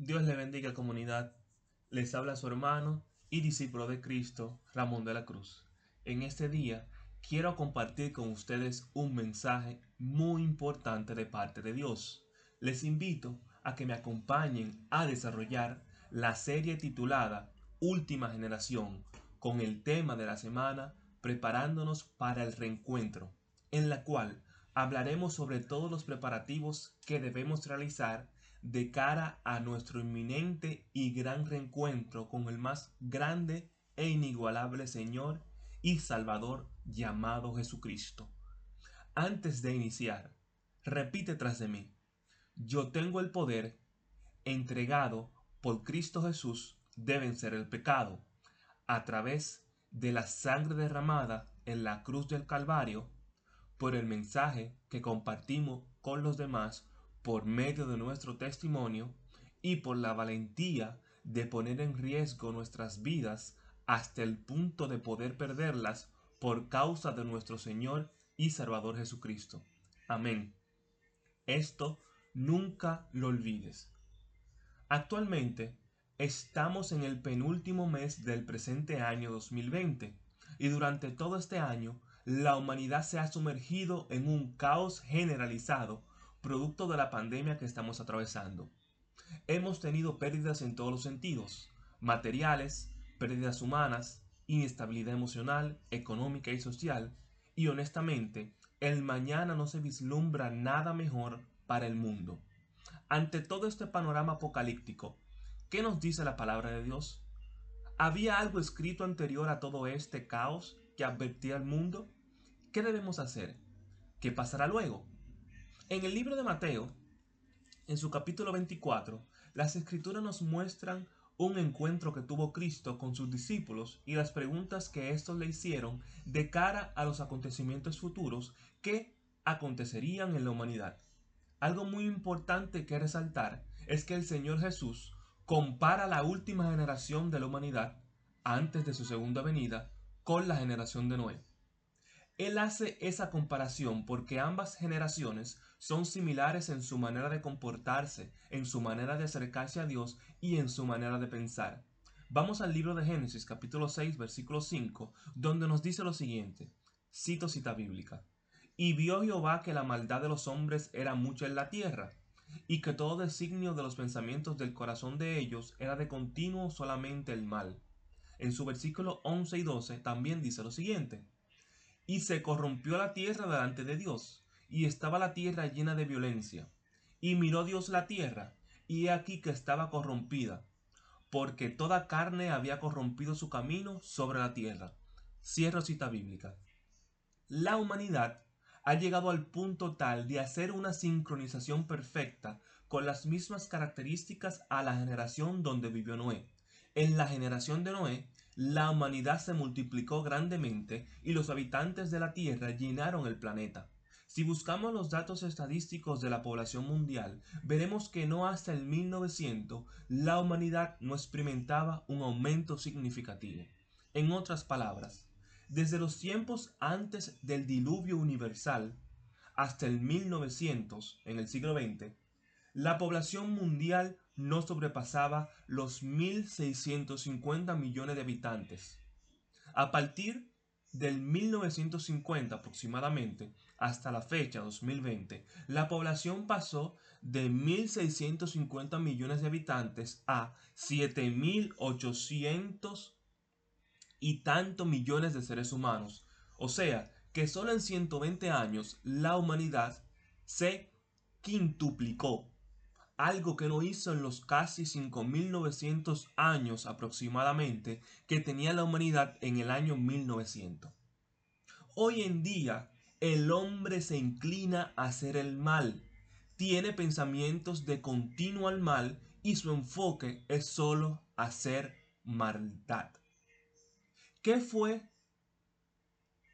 Dios le bendiga comunidad. Les habla su hermano y discípulo de Cristo, Ramón de la Cruz. En este día quiero compartir con ustedes un mensaje muy importante de parte de Dios. Les invito a que me acompañen a desarrollar la serie titulada Última Generación con el tema de la semana Preparándonos para el Reencuentro, en la cual hablaremos sobre todos los preparativos que debemos realizar de cara a nuestro inminente y gran reencuentro con el más grande e inigualable Señor y Salvador llamado Jesucristo. Antes de iniciar, repite tras de mí, yo tengo el poder entregado por Cristo Jesús deben ser el pecado, a través de la sangre derramada en la cruz del Calvario, por el mensaje que compartimos con los demás por medio de nuestro testimonio y por la valentía de poner en riesgo nuestras vidas hasta el punto de poder perderlas por causa de nuestro Señor y Salvador Jesucristo. Amén. Esto nunca lo olvides. Actualmente estamos en el penúltimo mes del presente año 2020 y durante todo este año la humanidad se ha sumergido en un caos generalizado producto de la pandemia que estamos atravesando. Hemos tenido pérdidas en todos los sentidos, materiales, pérdidas humanas, inestabilidad emocional, económica y social, y honestamente, el mañana no se vislumbra nada mejor para el mundo. Ante todo este panorama apocalíptico, ¿qué nos dice la palabra de Dios? ¿Había algo escrito anterior a todo este caos que advertía al mundo? ¿Qué debemos hacer? ¿Qué pasará luego? En el libro de Mateo, en su capítulo 24, las escrituras nos muestran un encuentro que tuvo Cristo con sus discípulos y las preguntas que éstos le hicieron de cara a los acontecimientos futuros que acontecerían en la humanidad. Algo muy importante que resaltar es que el Señor Jesús compara la última generación de la humanidad antes de su segunda venida con la generación de Noé. Él hace esa comparación porque ambas generaciones son similares en su manera de comportarse, en su manera de acercarse a Dios y en su manera de pensar. Vamos al libro de Génesis capítulo 6 versículo 5, donde nos dice lo siguiente. Cito cita bíblica. Y vio Jehová que la maldad de los hombres era mucha en la tierra, y que todo designio de los pensamientos del corazón de ellos era de continuo solamente el mal. En su versículo 11 y 12 también dice lo siguiente. Y se corrompió la tierra delante de Dios, y estaba la tierra llena de violencia. Y miró Dios la tierra, y he aquí que estaba corrompida, porque toda carne había corrompido su camino sobre la tierra. Cierro cita bíblica. La humanidad ha llegado al punto tal de hacer una sincronización perfecta con las mismas características a la generación donde vivió Noé. En la generación de Noé, la humanidad se multiplicó grandemente y los habitantes de la tierra llenaron el planeta. Si buscamos los datos estadísticos de la población mundial, veremos que no hasta el 1900 la humanidad no experimentaba un aumento significativo. En otras palabras, desde los tiempos antes del diluvio universal hasta el 1900, en el siglo XX, la población mundial no sobrepasaba los 1.650 millones de habitantes. A partir del 1950 aproximadamente hasta la fecha 2020, la población pasó de 1.650 millones de habitantes a 7.800 y tantos millones de seres humanos. O sea, que solo en 120 años la humanidad se quintuplicó, algo que no hizo en los casi 5.900 años aproximadamente que tenía la humanidad en el año 1900. Hoy en día, el hombre se inclina a hacer el mal, tiene pensamientos de continuo al mal y su enfoque es solo hacer maldad. ¿Qué fue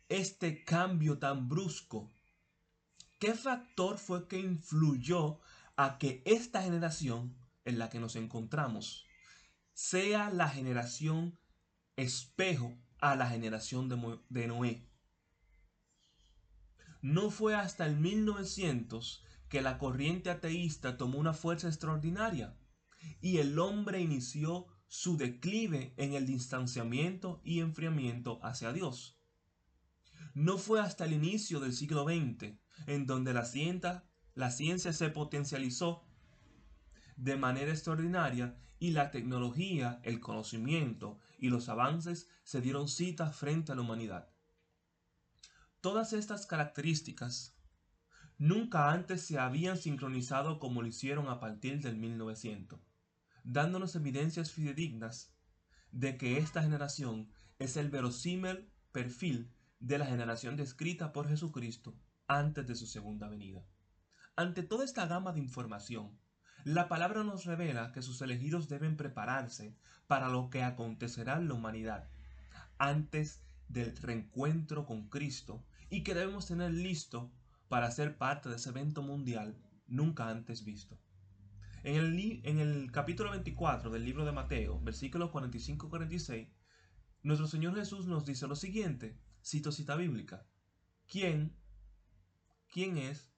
este cambio tan brusco? ¿Qué factor fue que influyó a que esta generación en la que nos encontramos sea la generación espejo a la generación de, Noé? No fue hasta el 1900 que la corriente ateísta tomó una fuerza extraordinaria. y el hombre inició su declive en el distanciamiento y enfriamiento hacia Dios. No fue hasta el inicio del siglo XX en donde la ciencia, la ciencia se potencializó de manera extraordinaria y la tecnología, el conocimiento y los avances se dieron cita frente a la humanidad. Todas estas características nunca antes se habían sincronizado como lo hicieron a partir del 1900, dándonos evidencias fidedignas de que esta generación es el verosímil perfil de la generación descrita por Jesucristo antes de su segunda venida. Ante toda esta gama de información, la palabra nos revela que sus elegidos deben prepararse para lo que acontecerá en la humanidad antes del reencuentro con Cristo y que debemos tener listo para ser parte de ese evento mundial nunca antes visto. En el, en el capítulo 24 del libro de Mateo, versículos 45-46, nuestro Señor Jesús nos dice lo siguiente, cito cita bíblica, ¿quién, quién es,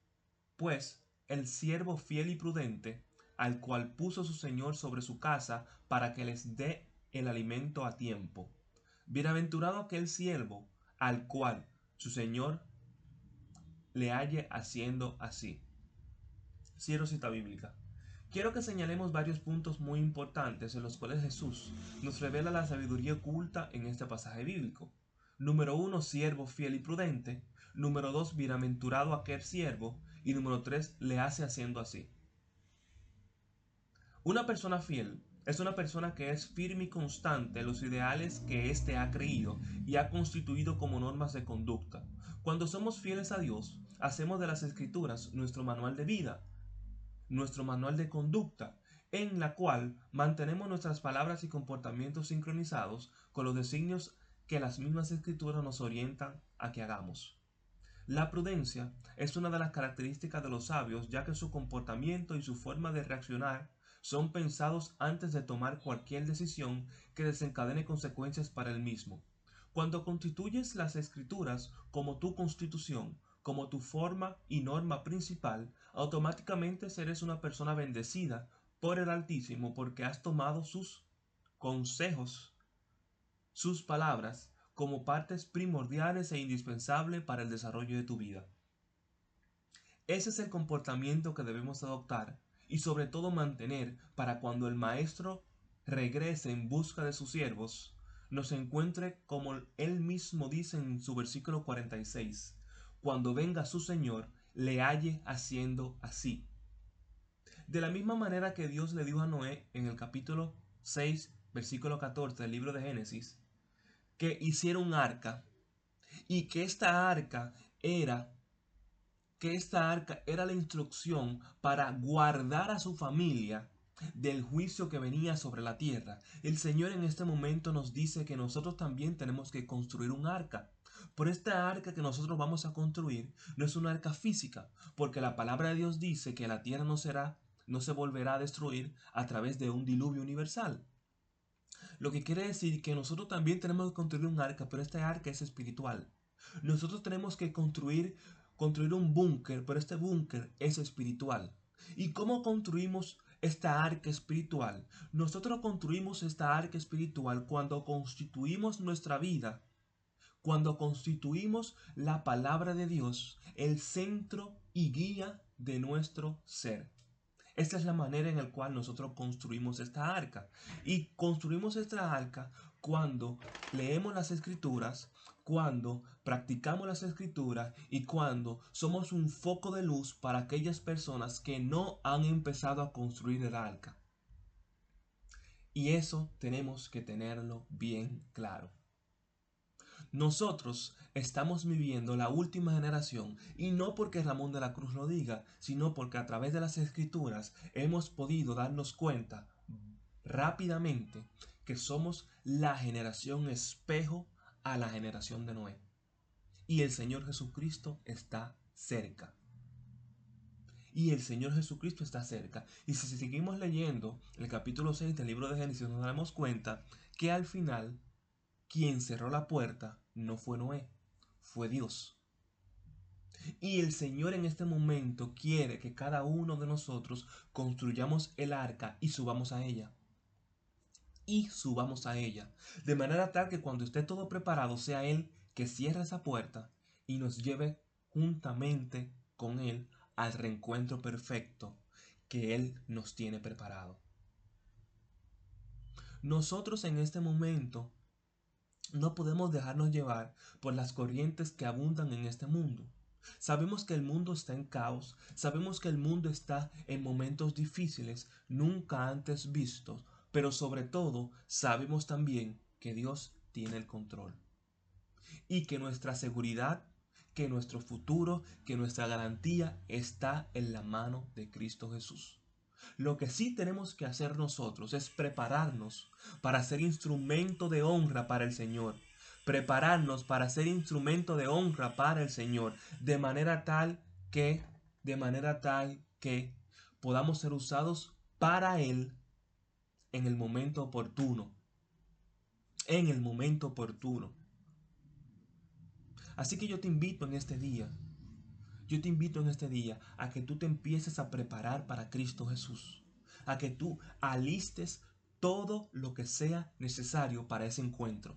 pues, el siervo fiel y prudente al cual puso su Señor sobre su casa para que les dé el alimento a tiempo. Bienaventurado aquel siervo al cual su Señor le halle haciendo así. Cierro cita bíblica. Quiero que señalemos varios puntos muy importantes en los cuales Jesús nos revela la sabiduría oculta en este pasaje bíblico. Número uno, siervo fiel y prudente. Número dos, bienaventurado aquel siervo. Y número tres, le hace haciendo así. Una persona fiel es una persona que es firme y constante en los ideales que éste ha creído y ha constituido como normas de conducta. Cuando somos fieles a Dios, hacemos de las escrituras nuestro manual de vida, nuestro manual de conducta, en la cual mantenemos nuestras palabras y comportamientos sincronizados con los designios que las mismas escrituras nos orientan a que hagamos. La prudencia es una de las características de los sabios ya que su comportamiento y su forma de reaccionar son pensados antes de tomar cualquier decisión que desencadene consecuencias para el mismo. Cuando constituyes las escrituras como tu constitución, como tu forma y norma principal, automáticamente serás una persona bendecida por el Altísimo porque has tomado sus consejos, sus palabras, como partes primordiales e indispensables para el desarrollo de tu vida. Ese es el comportamiento que debemos adoptar y sobre todo mantener para cuando el Maestro regrese en busca de sus siervos, nos encuentre como él mismo dice en su versículo 46, cuando venga su Señor, le halle haciendo así. De la misma manera que Dios le dijo a Noé en el capítulo 6, versículo 14 del libro de Génesis, que hiciera un arca y que esta arca era que esta arca era la instrucción para guardar a su familia del juicio que venía sobre la tierra. El Señor en este momento nos dice que nosotros también tenemos que construir un arca. Por esta arca que nosotros vamos a construir no es una arca física, porque la palabra de Dios dice que la tierra no será, no se volverá a destruir a través de un diluvio universal. Lo que quiere decir que nosotros también tenemos que construir un arca, pero esta arca es espiritual. Nosotros tenemos que construir construir un búnker, pero este búnker es espiritual. ¿Y cómo construimos esta arca espiritual? Nosotros construimos esta arca espiritual cuando constituimos nuestra vida, cuando constituimos la palabra de Dios, el centro y guía de nuestro ser. Esta es la manera en la cual nosotros construimos esta arca. Y construimos esta arca cuando leemos las escrituras, cuando practicamos las escrituras y cuando somos un foco de luz para aquellas personas que no han empezado a construir el arca. Y eso tenemos que tenerlo bien claro. Nosotros estamos viviendo la última generación y no porque Ramón de la Cruz lo diga, sino porque a través de las escrituras hemos podido darnos cuenta rápidamente que somos la generación espejo a la generación de Noé. Y el Señor Jesucristo está cerca. Y el Señor Jesucristo está cerca. Y si seguimos leyendo el capítulo 6 del libro de Génesis, nos damos cuenta que al final quien cerró la puerta no fue Noé, fue Dios. Y el Señor en este momento quiere que cada uno de nosotros construyamos el arca y subamos a ella. Y subamos a ella. De manera tal que cuando esté todo preparado sea Él que cierre esa puerta y nos lleve juntamente con Él al reencuentro perfecto que Él nos tiene preparado. Nosotros en este momento no podemos dejarnos llevar por las corrientes que abundan en este mundo. Sabemos que el mundo está en caos, sabemos que el mundo está en momentos difíciles, nunca antes vistos, pero sobre todo sabemos también que Dios tiene el control. Y que nuestra seguridad, que nuestro futuro, que nuestra garantía está en la mano de Cristo Jesús. Lo que sí tenemos que hacer nosotros es prepararnos para ser instrumento de honra para el Señor. Prepararnos para ser instrumento de honra para el Señor. De manera tal que, de manera tal que podamos ser usados para Él en el momento oportuno. En el momento oportuno. Así que yo te invito en este día yo te invito en este día a que tú te empieces a preparar para Cristo Jesús, a que tú alistes todo lo que sea necesario para ese encuentro.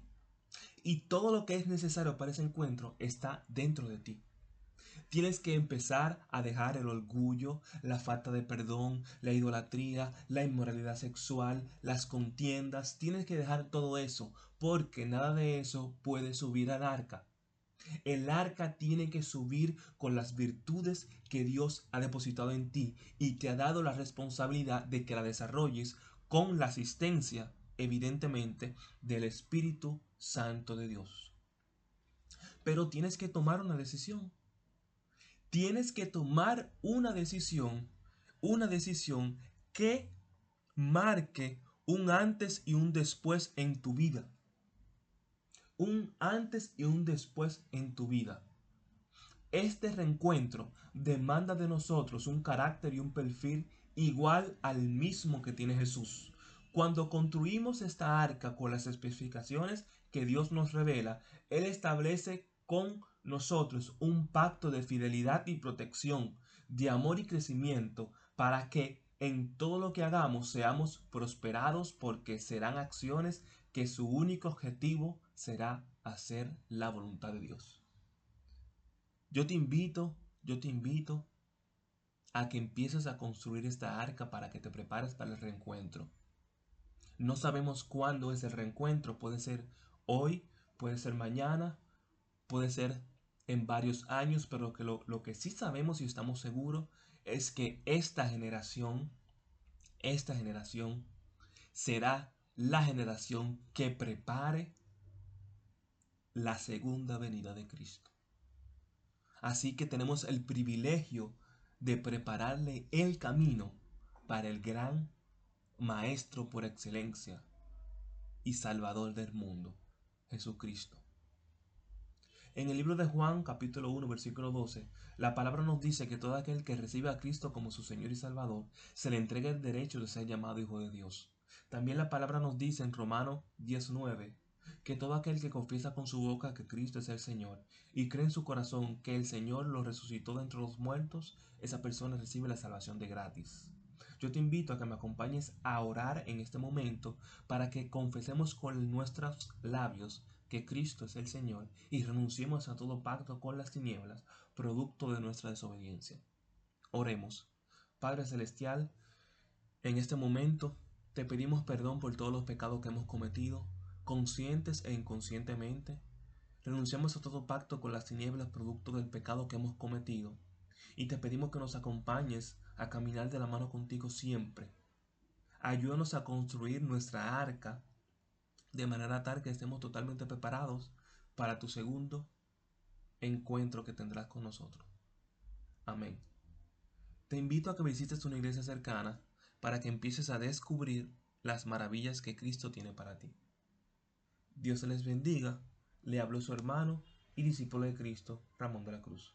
Y todo lo que es necesario para ese encuentro está dentro de ti. Tienes que empezar a dejar el orgullo, la falta de perdón, la idolatría, la inmoralidad sexual, las contiendas. Tienes que dejar todo eso porque nada de eso puede subir al arca. El arca tiene que subir con las virtudes que Dios ha depositado en ti y te ha dado la responsabilidad de que la desarrolles con la asistencia, evidentemente, del Espíritu Santo de Dios. Pero tienes que tomar una decisión. Tienes que tomar una decisión, una decisión que marque un antes y un después en tu vida un antes y un después en tu vida. Este reencuentro demanda de nosotros un carácter y un perfil igual al mismo que tiene Jesús. Cuando construimos esta arca con las especificaciones que Dios nos revela, Él establece con nosotros un pacto de fidelidad y protección, de amor y crecimiento, para que en todo lo que hagamos seamos prosperados porque serán acciones que su único objetivo será hacer la voluntad de Dios. Yo te invito, yo te invito a que empieces a construir esta arca para que te prepares para el reencuentro. No sabemos cuándo es el reencuentro, puede ser hoy, puede ser mañana, puede ser en varios años, pero que lo, lo que sí sabemos y estamos seguros es que esta generación, esta generación será la generación que prepare la segunda venida de Cristo. Así que tenemos el privilegio de prepararle el camino para el gran Maestro por excelencia y Salvador del mundo, Jesucristo. En el libro de Juan capítulo 1 versículo 12, la palabra nos dice que todo aquel que recibe a Cristo como su Señor y Salvador se le entrega el derecho de ser llamado Hijo de Dios. También la palabra nos dice en Romano 19 que todo aquel que confiesa con su boca que Cristo es el Señor y cree en su corazón que el Señor lo resucitó de entre los muertos, esa persona recibe la salvación de gratis. Yo te invito a que me acompañes a orar en este momento para que confesemos con nuestros labios que Cristo es el Señor y renunciemos a todo pacto con las tinieblas, producto de nuestra desobediencia. Oremos. Padre Celestial, en este momento te pedimos perdón por todos los pecados que hemos cometido, conscientes e inconscientemente, renunciamos a todo pacto con las tinieblas producto del pecado que hemos cometido y te pedimos que nos acompañes a caminar de la mano contigo siempre. Ayúdanos a construir nuestra arca de manera tal que estemos totalmente preparados para tu segundo encuentro que tendrás con nosotros. Amén. Te invito a que visites una iglesia cercana para que empieces a descubrir las maravillas que Cristo tiene para ti. Dios les bendiga. Le habló su hermano y discípulo de Cristo, Ramón de la Cruz.